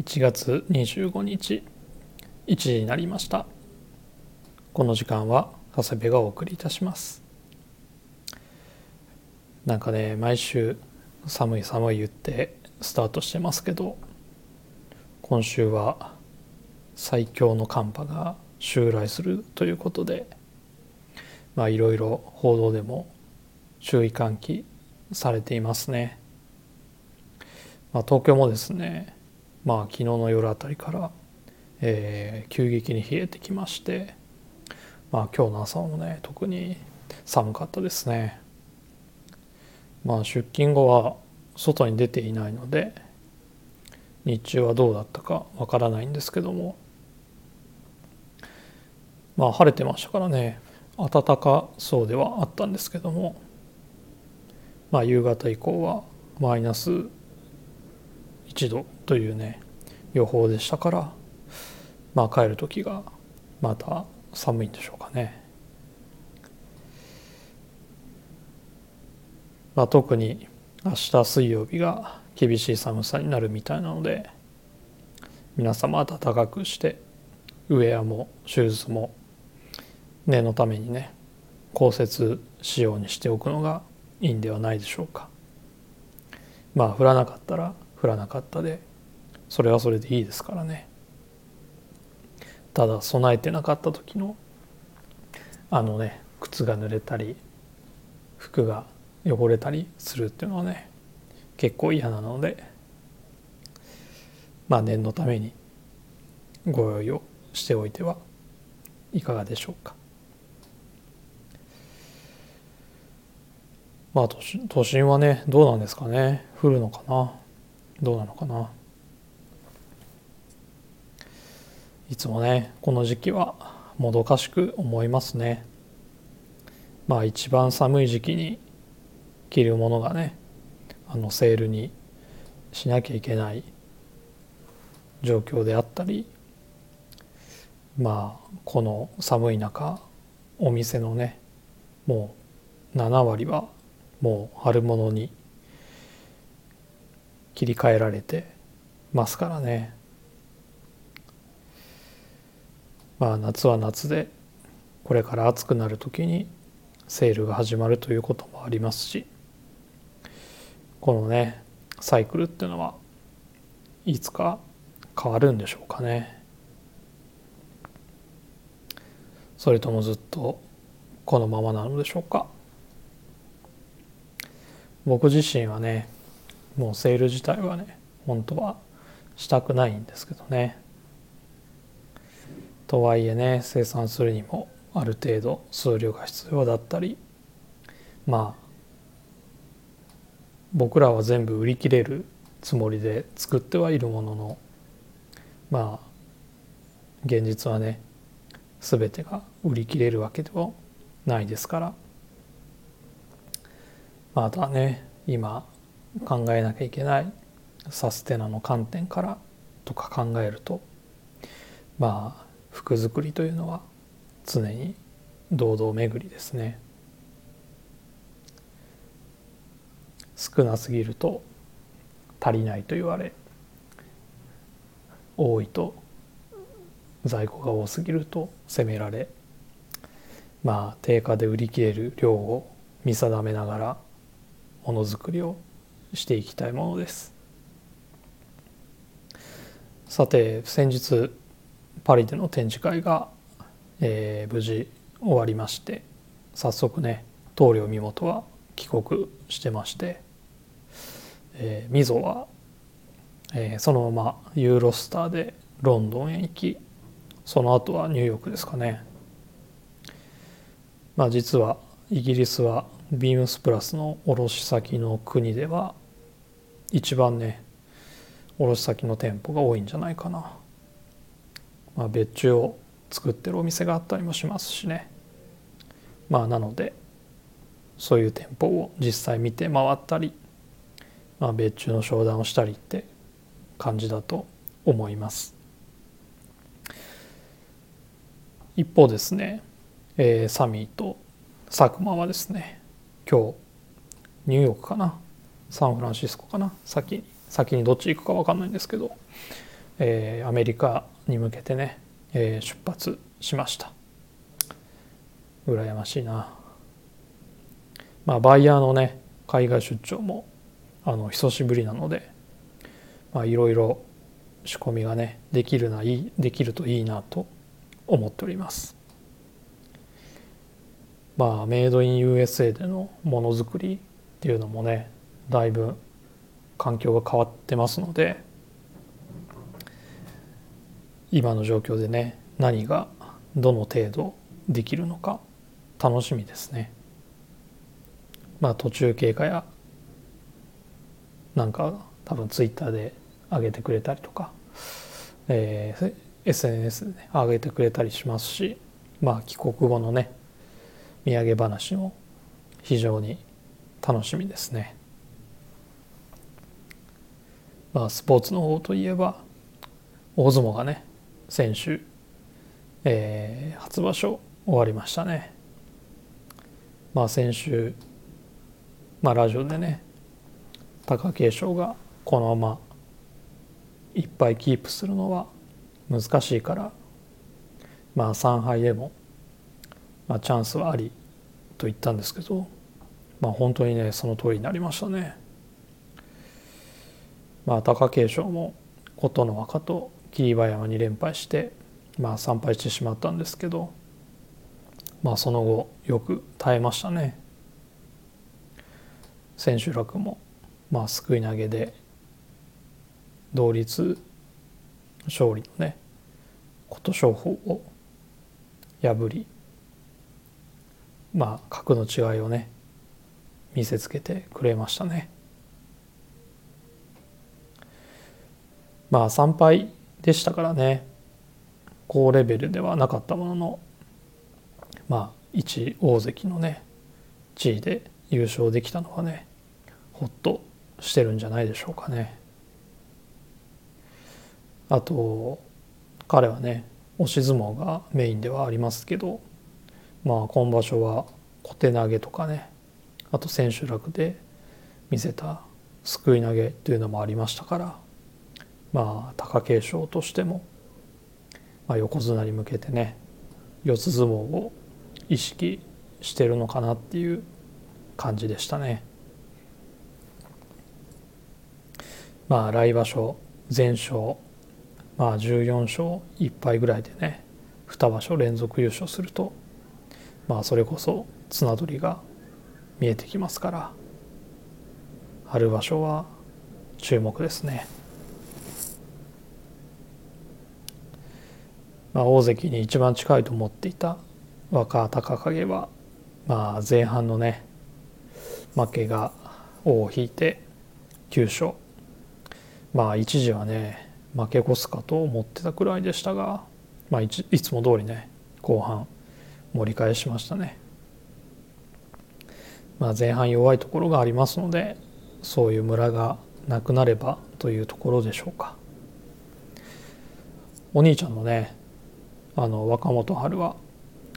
1月25日1時になりました。この時間は長谷部がお送りいたします。なんかね毎週寒い寒い言ってスタートしてますけど今週は最強の寒波が襲来するということでまあいろいろ報道でも注意喚起されていますね、まあ、東京もですねまあ昨日の夜あたりから、えー、急激に冷えてきましてまあ今日の朝もね特に寒かったですね。まあ出勤後は外に出ていないので日中はどうだったかわからないんですけどもまあ晴れてましたからね暖かそうではあったんですけどもまあ夕方以降はマイナス1度というね予報でしたからまあ帰る時がまた寒いんでしょうかね。まあ、特に明日水曜日が厳しい寒さになるみたいなので皆様暖かくしてウエアもシューズも念のためにね降雪仕様にしておくのがいいんではないでしょうかまあ降らなかったら降らなかったで。それはそれでいいですからね。ただ備えてなかった時のあのね靴が濡れたり服が汚れたりするっていうのはね結構嫌なのでまあ念のためにご用意をしておいてはいかがでしょうか。まあ都心はねどうなんですかね。降るのかな。どうなのかな。いつもねこの時期はもどかしく思いますね。まあ一番寒い時期に着るものがねあのセールにしなきゃいけない状況であったりまあこの寒い中お店のねもう7割はもう春物に切り替えられてますからね。まあ夏は夏でこれから暑くなる時にセールが始まるということもありますしこのねサイクルっていうのはいつか変わるんでしょうかね。それともずっとこのままなのでしょうか。僕自身はねもうセール自体はね本当はしたくないんですけどね。とはいえね生産するにもある程度数量が必要だったりまあ僕らは全部売り切れるつもりで作ってはいるもののまあ現実はね全てが売り切れるわけではないですから。またね今考えなきゃいけないサステナの観点からとか考えるとまあ服作りというのは常に堂々巡りですね。少なすぎると足りないと言われ多いと在庫が多すぎると責められまあ定価で売り切れる量を見定めながらものづくりをしていきたいものです。さて先日パリでの展示会が、えー、無事終わりまして早速ね棟梁身元は帰国してまして、えー、溝は、えー、そのままユーロスターでロンドンへ行きその後はニューヨークですかね。まあ実はイギリスはビームスプラスの卸先の国では一番ね卸先の店舗が多いんじゃないかな、まあ、別注を作ってるお店があったりもしますしね。まあなのでそういう店舗を実際見て回ったり、まあ、別注の商談をしたりって感じだと思います。一方ですね、えー、サミーと佐久間はですね今日ニューヨークかなサンフランシスコかな？先に先にどっち行くか分かんないんですけど、えー、アメリカに向けてね、えー、出発しました。羨ましいな。まあバイヤーのね海外出張もあの久しぶりなのでまあいろいろ仕込みがねできるないできるといいなと思っております。まあメイドイン USA でのものづくりっていうのもねだいぶ環境が変わってますので今の状況でね何がどの程度できるのか楽しみですね。まあ途中経過やなんか多分ツイッターで上げてくれたりとか、えー、SNS で、ね、上げてくれたりしますしまあ帰国後のね土産話も非常に楽しみですね。まあスポーツの方といえば大相撲がね先週、えー、初場所終わりましたね。まあ先週、まあ、ラジオでね貴景勝がこのままいっぱいキープするのは難しいからまあ3敗でも、まあ、チャンスはありと言ったんですけどまあ本当にねその通りになりましたね。まあ貴景勝も琴ノ若と霧馬山に連敗してまあ3敗してしまったんですけどまあその後よく耐えましたね。千秋楽もまあすくい投げで同率勝利のね琴勝峰を破りまあ格の違いをね見せつけてくれましたね。まあ3敗でしたからね高レベルではなかったもののまあ一大関のね地位で優勝できたのはねほっとしてるんじゃないでしょうかね。あと彼はね押し相撲がメインではありますけどまあ今場所は小手投げとかねあと千秋楽で見せたすくい投げというのもありましたからまあ貴景勝としても、まあ、横綱に向けてね四つ相撲を意識してるのかなっていう感じでしたね。まあ来場所全勝まあ14勝1敗ぐらいでね2場所連続優勝するとまあそれこそ綱取りが見えてきますから春場所は注目ですね。まあ、大関に一番近いと思っていた若隆景は、まあ、前半のね負けが尾を引いて9勝まあ一時はね負け越すかと思ってたくらいでしたが、まあ、いつも通りね後半盛り返しましたね。まあ、前半弱いところがありますのでそういうムラがなくなればというところでしょうか。お兄ちゃんのねあの若元春は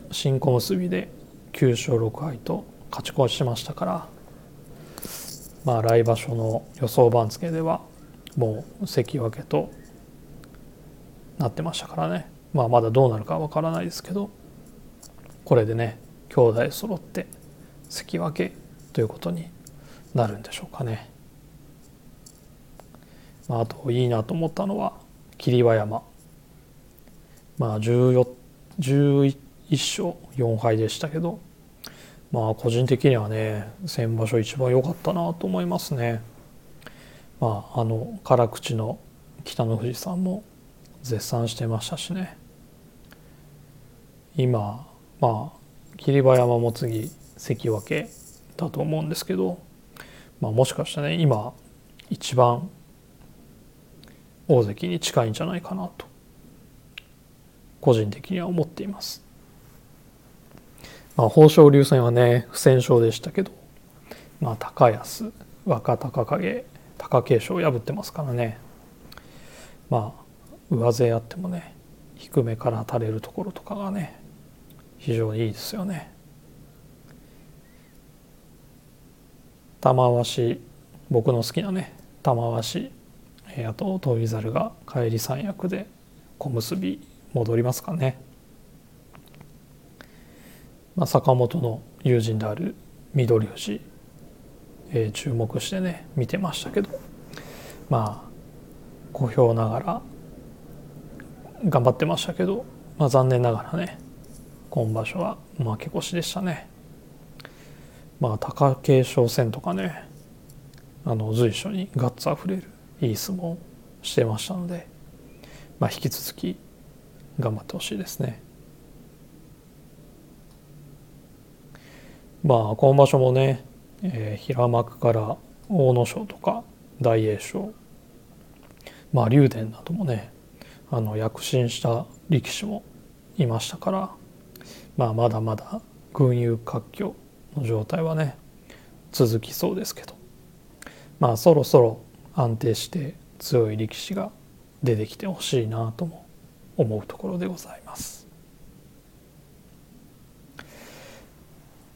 新小結で9勝6敗と勝ち越しましたからまあ来場所の予想番付ではもう関脇となってましたからねまあまだどうなるかわからないですけどこれでね兄弟揃って関脇ということになるんでしょうかね。まあ、あといいなと思ったのは霧馬山まあ11勝4敗でしたけどまあ個人的にはね先場所一番良かったなと思いますね。まああの辛口の北の富士さんも絶賛してましたしね今まあ霧馬山も次関脇だと思うんですけど、まあ、もしかしたらね今一番大関に近いんじゃないかなと個人的には思っています。まあ、豊昇龍戦はね不戦勝でしたけど、まあ、高安若隆景貴景勝を破ってますからねまあ上背あってもね低めから当たれるところとかがね非常にいいですよね。玉鷲僕の好きなね玉鷲、あと翔猿が帰り三役で小結戻りますかね、まあ、坂本の友人である翠富士、えー、注目してね見てましたけど。まあ小評ながら頑張ってましたけど、まあ、残念ながらね今場所は負け越しでしたね。まあ貴景勝戦とかねあの随所にガッツあふれるいい相撲してましたので、まあ、引き続き頑張ってほしいですね。まあ今場所もね、えー、平幕から阿武咲とか大栄翔まあ竜電などもねあの躍進した力士もいましたから、まあ、まだまだ群雄割拠の状態はね続きそうですけどまあそろそろ安定して強い力士が出てきてほしいなとも思うところでございます。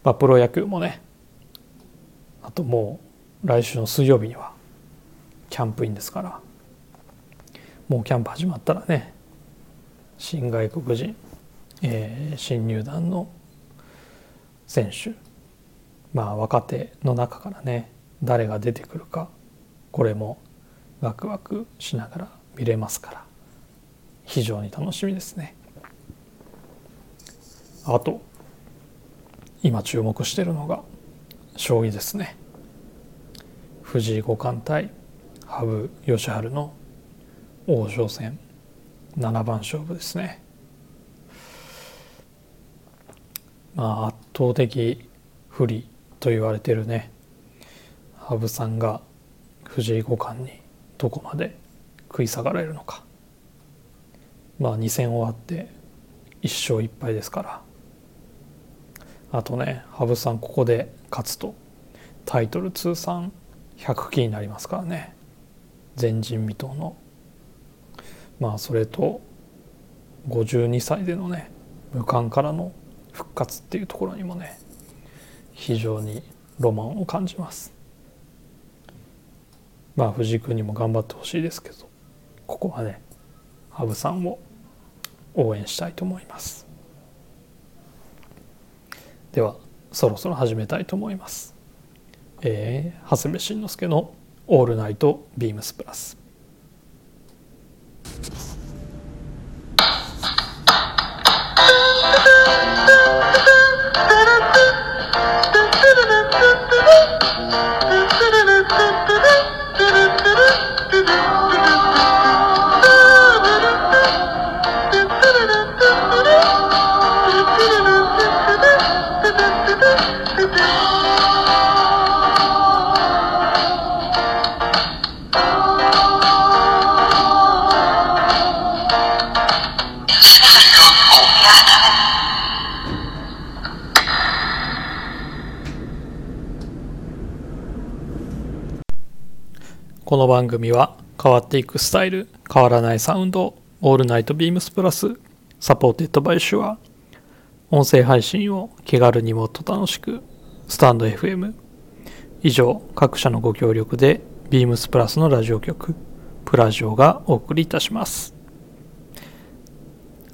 まあ、プロ野球もねあともう来週の水曜日にはキャンプインですからもうキャンプ始まったらね新外国人、えー、新入団の選手まあ若手の中からね誰が出てくるかこれもワクワクしながら見れますから非常に楽しみですね。あと今注目してるのが将棋ですね。藤井五冠対羽生善治の王将戦七番勝負ですね。まあ圧倒的不利と言われてるね羽生さんが藤井五冠にどこまで食い下がられるのかまあ2戦終わって1勝1敗ですから。あとね羽生さんここで勝つとタイトル通算100期になりますからね。前人未到の。まあそれと52歳でのね無冠からの復活っていうところにもね非常にロマンを感じます。まあ藤井君にも頑張ってほしいですけどここはね羽生さんを応援したいと思います。ではそろそろ始めたいと思います。えー、長谷部慎之介の「オールナイトビームスプラス」この番組は変わっていくスタイル変わらないサウンド All Night BEAMS PLUS supported by Shure。音声配信を気軽にもっと楽しく。 stand.fm 以上各社のご協力でビームスプラスのラジオ局プラジオがお送りいたします。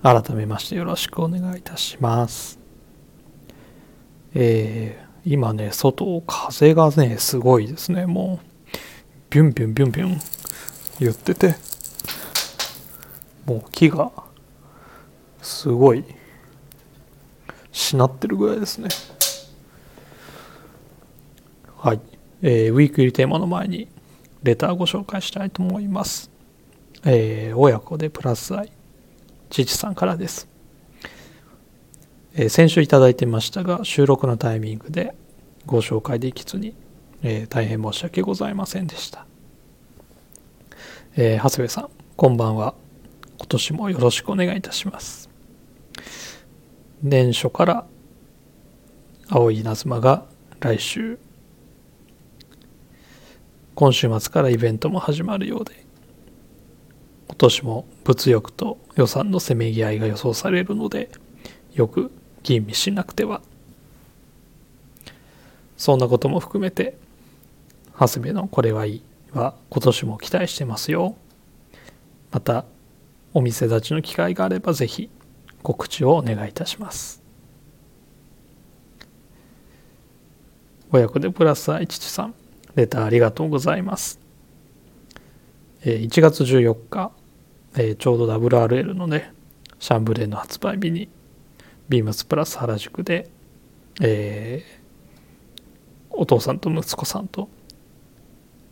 改めましてよろしくお願いいたします。えー、今ね外風がねすごいですね。もうビュンビュンビュンビュン言ってて。もう木がすごいしなってるぐらいですね。はい、えー、ウィークリーテーマの前にレターご紹介したいと思いますえー、親子でプラス愛父さんからです、えー、先週いただいてましたが収録のタイミングでご紹介できずにえー、大変申し訳ございませんでした。えー、長谷部さん、こんばんは。今年もよろしくお願いいたします。年初から青い稲妻が来週、今週末からイベントも始まるようで、今年も物欲と予算のせめぎ合いが予想されるので、よく吟味しなくては。そんなことも含めて長谷部のこれはいいは今年も期待してますよ。またお店立ちの機会があればぜひ告知をお願いいたします。親子でプラス愛父さん。レターありがとうございます。え1月14日えちょうど WRL のねシャンブレーの発売日にビームスプラス原宿で、えー、お父さんと息子さんと、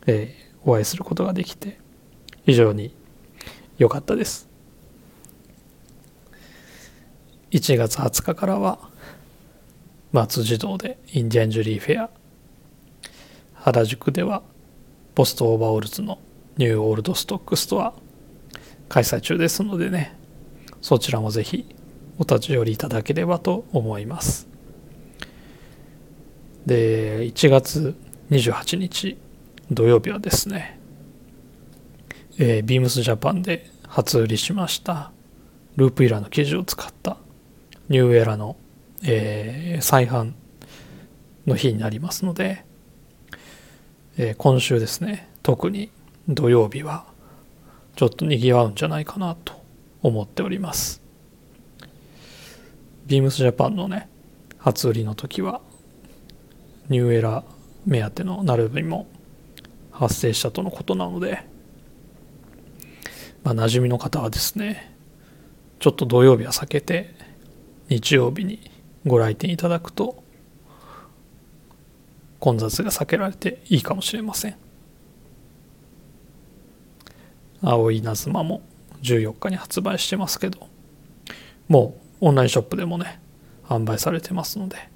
えー、お会いすることができて非常に良かったです。1月20日からは松児童でインディアンジュリーフェア原宿ではポストオーバーオールズの New Old Stock Store 開催中ですのでねそちらもぜひお立ち寄りいただければと思います。で1月28日土曜日はですね、えー、ビームスジャパンで初売りしましたループウィラーの生地を使ったニューエラの、えー、再販の日になりますので、えー、今週ですね特に土曜日はちょっと賑わうんじゃないかなと思っております。ビームスジャパンのね初売りの時はニューエラ目当てのナルビも発生したとのことなのでまあ馴染みの方はですねちょっと土曜日は避けて日曜日にご来店いただくと混雑が避けられていいかもしれません。青い稲妻も14日に発売してますけどもうオンラインショップでもね販売されてますので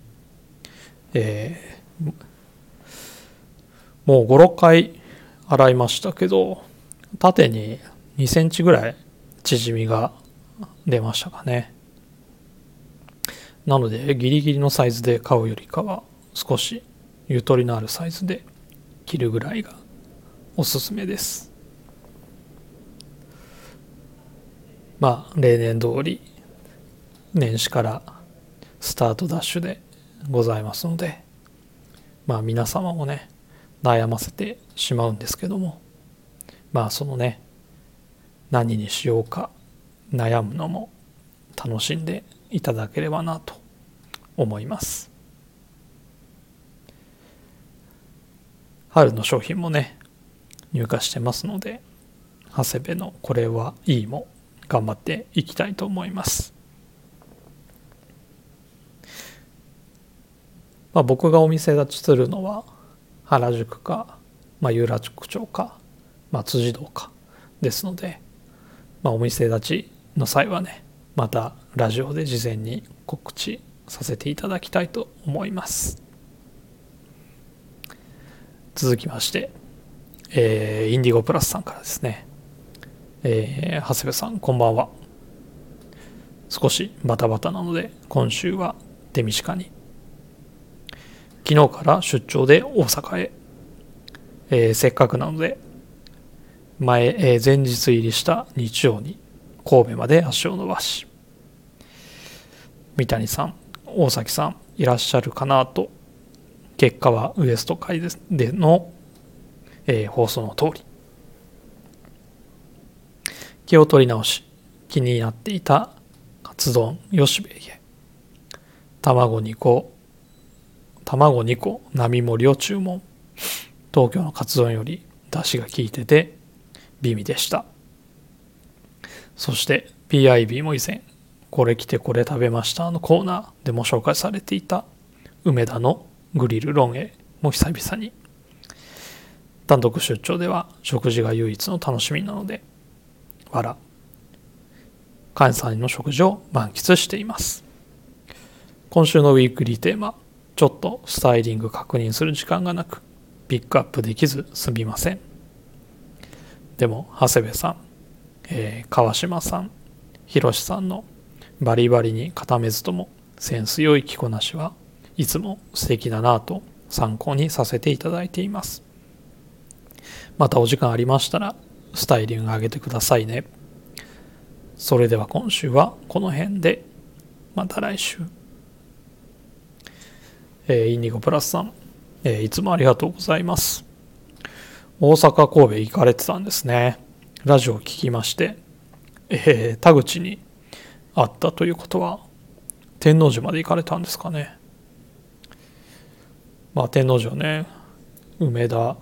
えー、もう56回洗いましたけど縦に2センチぐらい縮みが出ましたかね。なのでギリギリのサイズで買うよりかは少しゆとりのあるサイズで着るぐらいがおすすめです。まあ例年通り年始からスタートダッシュでございますのでまあ皆様もね悩ませてしまうんですけどもまあそのね何にしようか悩むのも楽しんでいただければなと思います。春の商品もね入荷してますので長谷部のこれはいいも頑張っていきたいと思います。まあ僕がお店立ちするのは原宿か、まあ、有楽町か、まあ、辻堂かですので、まあ、お店立ちの際はねまたラジオで事前に告知させていただきたいと思います。続きまして、えー、インディゴプラスさんからですね、えー、長谷部さんこんばんは。少しバタバタなので今週は手短に。昨日から出張で大阪へ、えー、せっかくなので前、えー、前日入りした日曜に神戸まで足を伸ばし。三谷さん大崎さんいらっしゃるかなと結果はウエスト会での、えー、放送の通り。気を取り直し気になっていたカツ丼吉兵衛。へ卵2個卵2個並盛りを注文。東京のカツ丼より出汁が効いてて美味でした。そして PIB も以前これ来てこれ食べましたのコーナーでも紹介されていた梅田のグリルロンエも久々に。単独出張では食事が唯一の楽しみなのでわら関西の食事を満喫しています。今週のウィークリーテーマちょっとスタイリング確認する時間がなくピックアップできずすみません。でも長谷部さんえー、川島さん、ひろしさんのバリバリに固めずともセンス良い着こなしはいつも素敵だなと参考にさせていただいています。またお時間ありましたらスタイリング上げてくださいね。それでは今週はこの辺でまた来週。えー、インディゴプラスさん、えー、いつもありがとうございます。大阪神戸行かれてたんですねラジオを聞きましてえー、田口にあったということは天王寺まで行かれたんですかねまあ天王寺はね。梅田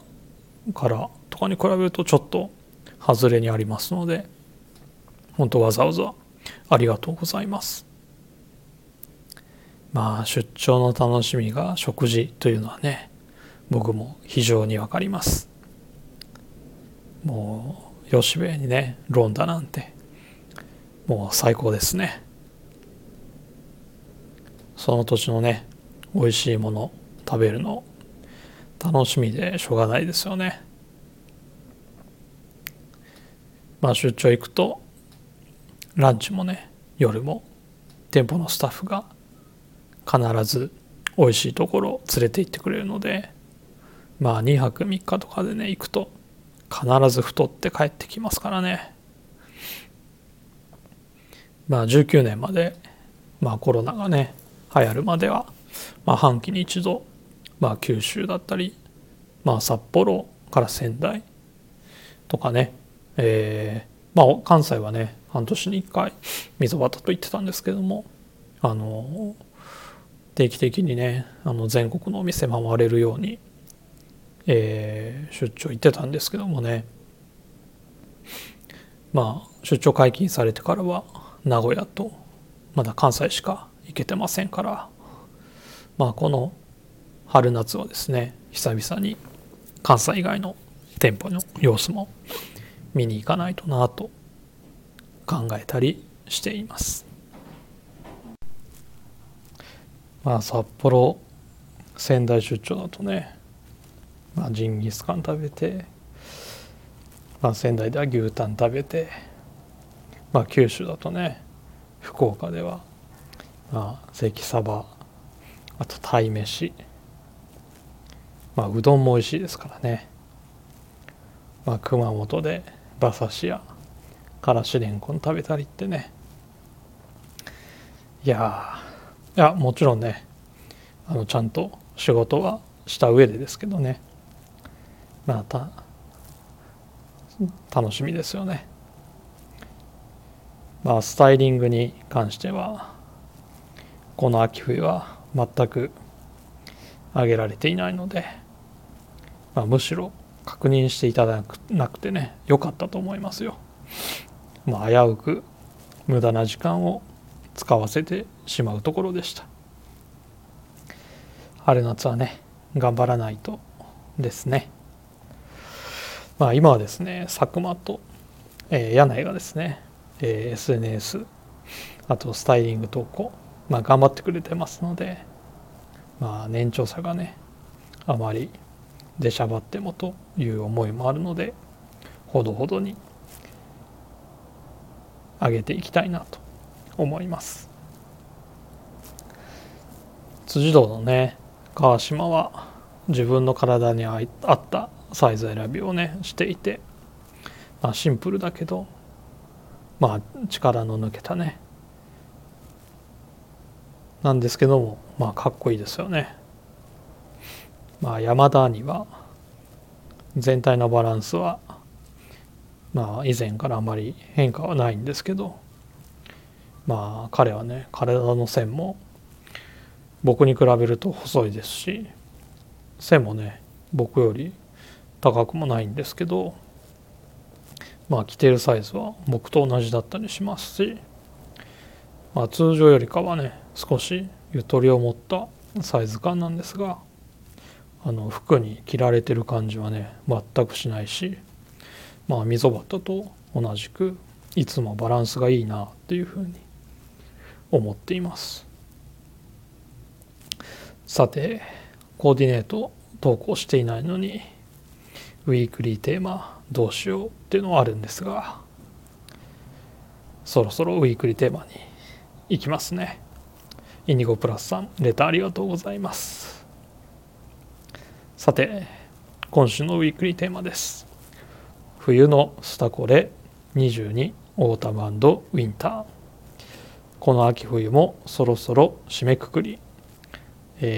からとかに比べるとちょっと外れにありますので本当わざわざありがとうございます。まあ出張の楽しみが食事というのはね僕も非常にわかります。もう吉兵衛にねロンダなんてもう最高ですね。その土地のね美味しいもの食べるの。楽しみでしょうがないですよね。まあ出張行くとランチもね夜も店舗のスタッフが必ず美味しいところを連れて行ってくれるのでまあ2泊3日とかでね行くと必ず太って帰ってきますからね。まあ19年までまあコロナがね流行るまではまあ半期に一度まあ九州だったりまあ札幌から仙台とかね。えー、まあ関西はね半年に1回溝端と言ってたんですけどもあの定期的にねあの全国のお店回れるように、えー、出張行ってたんですけどもね。まあ出張解禁されてからは名古屋とまだ関西しか行けてませんからまあこの春夏はですね久々に関西以外の店舗の様子も見に行かないとなと考えたりしています。まあ札幌仙台出張だとね、まあ、ジンギスカン食べて、まあ、仙台では牛タン食べて、まあ、九州だとね福岡では、まあ、関サバあと鯛めし、まあ、うどんも美味しいですからね、まあ、熊本で馬刺しやからしれんこん食べたりってね。いやいやもちろんねあのちゃんと仕事はした上でですけどね。また楽しみですよね。まあスタイリングに関してはこの秋冬は全く挙げられていないので、まあ、むしろ確認していただくなくてね良かったと思いますよ。まあ、危うく無駄な時間を使わせてしまうところでした春夏はね頑張らないとですねまあ今はですね佐久間と、えー、柳井がですね、えー、SNS あとスタイリング投稿、まあ、頑張ってくれてますのでまあ年長さがねあまり出しゃばってもという思いもあるのでほどほどに上げていきたいなと思います。辻堂のね川島は自分の体に合ったサイズ選びをねしていて、まあ、シンプルだけどまあ力の抜けたね。なんですけどもまあかっこいいですよね。まあ山田には全体のバランスはまあ以前からあまり変化はないんですけどまあ彼はね体の線も僕に比べると細いですし背もね僕より高くもないんですけどまあ着ているサイズは僕と同じだったりしますし、まあ、通常よりかはね少しゆとりを持ったサイズ感なんですがあの服に着られてる感じはね全くしないしまあ溝端と同じくいつもバランスがいいなっていうふうに思っています。さてコーディネート投稿していないのにウィークリーテーマどうしようっていうのはあるんですがそろそろウィークリーテーマに行きますね。インディゴプラスさんレターありがとうございます。さて今週のウィークリーテーマです。冬のスタコレ22オータムウィンター。この秋冬もそろそろ締めくくり。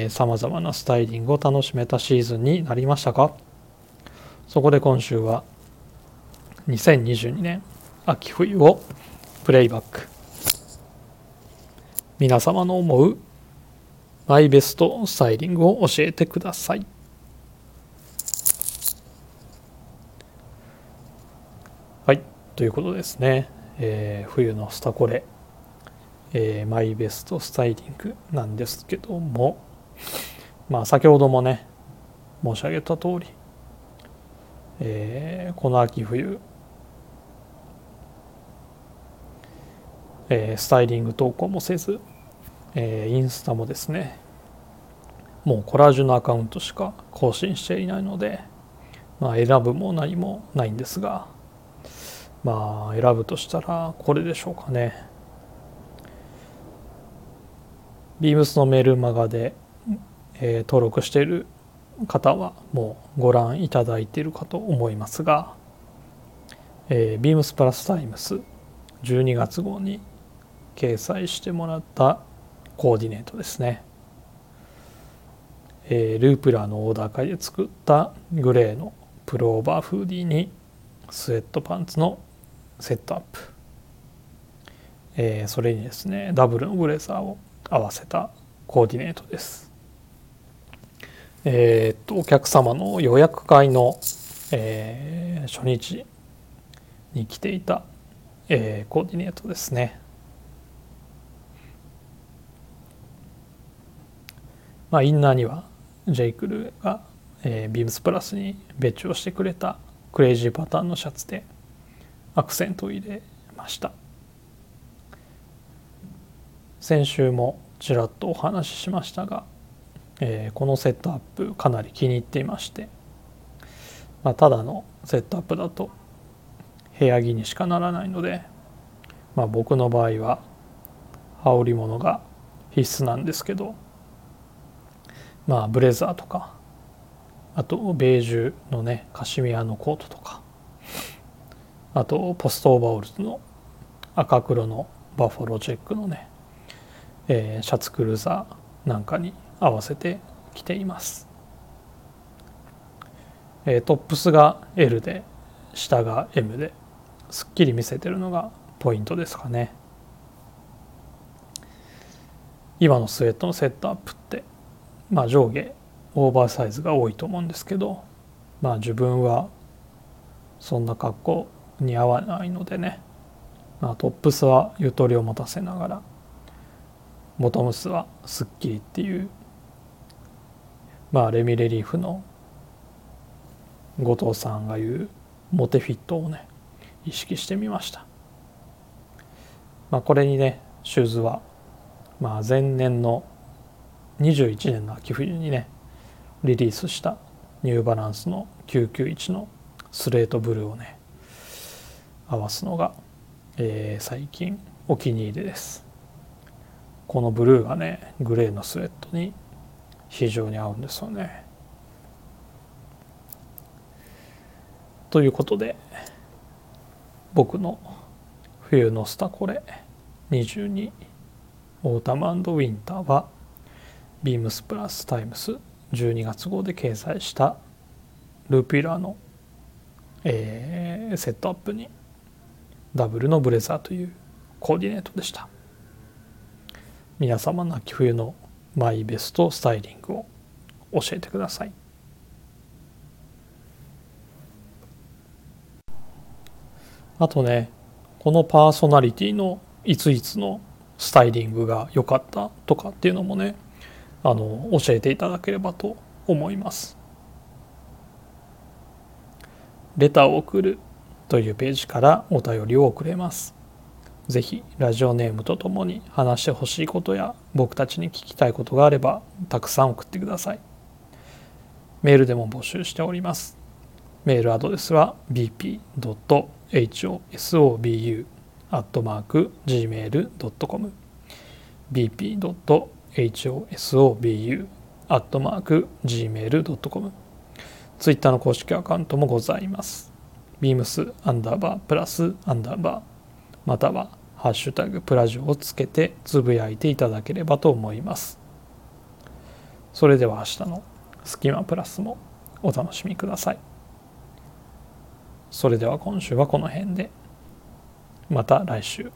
さまざまなスタイリングを楽しめたシーズンになりましたか？そこで今週は2022年秋冬をプレイバック。皆様の思うマイベストスタイリングを教えてくださいはいということですね、えー、冬のスタコレ、えー、マイベストスタイリングなんですけども。まあ先ほどもね申し上げた通り、えー、この秋冬えー、スタイリング投稿もせず、えー、インスタもですねもうコラージュのアカウントしか更新していないので、まあ、選ぶも何もないんですがまあ選ぶとしたらこれでしょうかね。ビームスのメールマガで、えー、登録している方はもうご覧いただいているかと思いますが、えー、ビームスプラスタイムス12月号に掲載してもらったコーディネートですね、えー、ループラーのオーダー会で作ったグレーのプローバーフーディーにスウェットパンツのセットアップ、えー、それにですねダブルのブレザーを合わせたコーディネートです。えー、っとお客様の予約会の、えー、初日に来ていた、えー、コーディネートですね。まあ、インナーにはジェイクルが、えー、ビームスプラスに別注をしてくれたクレイジーパターンのシャツでアクセントを入れました。先週もちらっとお話ししましたが、えー、このセットアップかなり気に入っていまして、まあ、ただのセットアップだと部屋着にしかならないので、まあ、僕の場合は羽織物が必須なんですけどまあブレザーとかあとベージュのねカシミヤのコートとかあとポストオーバーオールズの赤黒のバッファローチェックのね、えー、シャツクルーザーなんかに合わせて着ています、えー、トップスが L で下が M ですっきり見せてるのがポイントですかね。今のスウェットのセットアップってまあ、上下オーバーサイズが多いと思うんですけど、まあ、自分はそんな格好に合わないのでね、まあ、トップスはゆとりを持たせながらボトムスはすっきりっていう、まあ、レミレリーフの後藤さんが言うモテフィットをね意識してみました、まあ、これにねシューズは、まあ、前年の21年の秋冬にねリリースしたニューバランスの991のスレートブルーをね合わすのが、えー、最近お気に入りです。このブルーがねグレーのスウェットに非常に合うんですよね。ということで僕の冬のスタコレ22 Autumn Winter はビームスプラスタイムス12月号で掲載したループウィラーの、えー、セットアップにダブルのブレザーというコーディネートでした皆様の秋冬のマイベストスタイリングを教えてくださいあとねこのパーソナリティのいついつのスタイリングが良かったとかっていうのもねあの教えていただければと思います。レターを送るというページからお便りを送れます。ぜひラジオネームとともに話してほしいことや僕たちに聞きたいことがあればたくさん送ってください。メールでも募集しております。メールアドレスは bp.hosobu.gmail.com bp.hosobu.gmail.com ツイッターの公式アカウントもございます。Beams アンダーバープラスアンダーバーまたはハッシュタグプラジオをつけてつぶやいていただければと思います。それでは明日のスキマプラスもお楽しみください。それでは今週はこの辺でまた来週。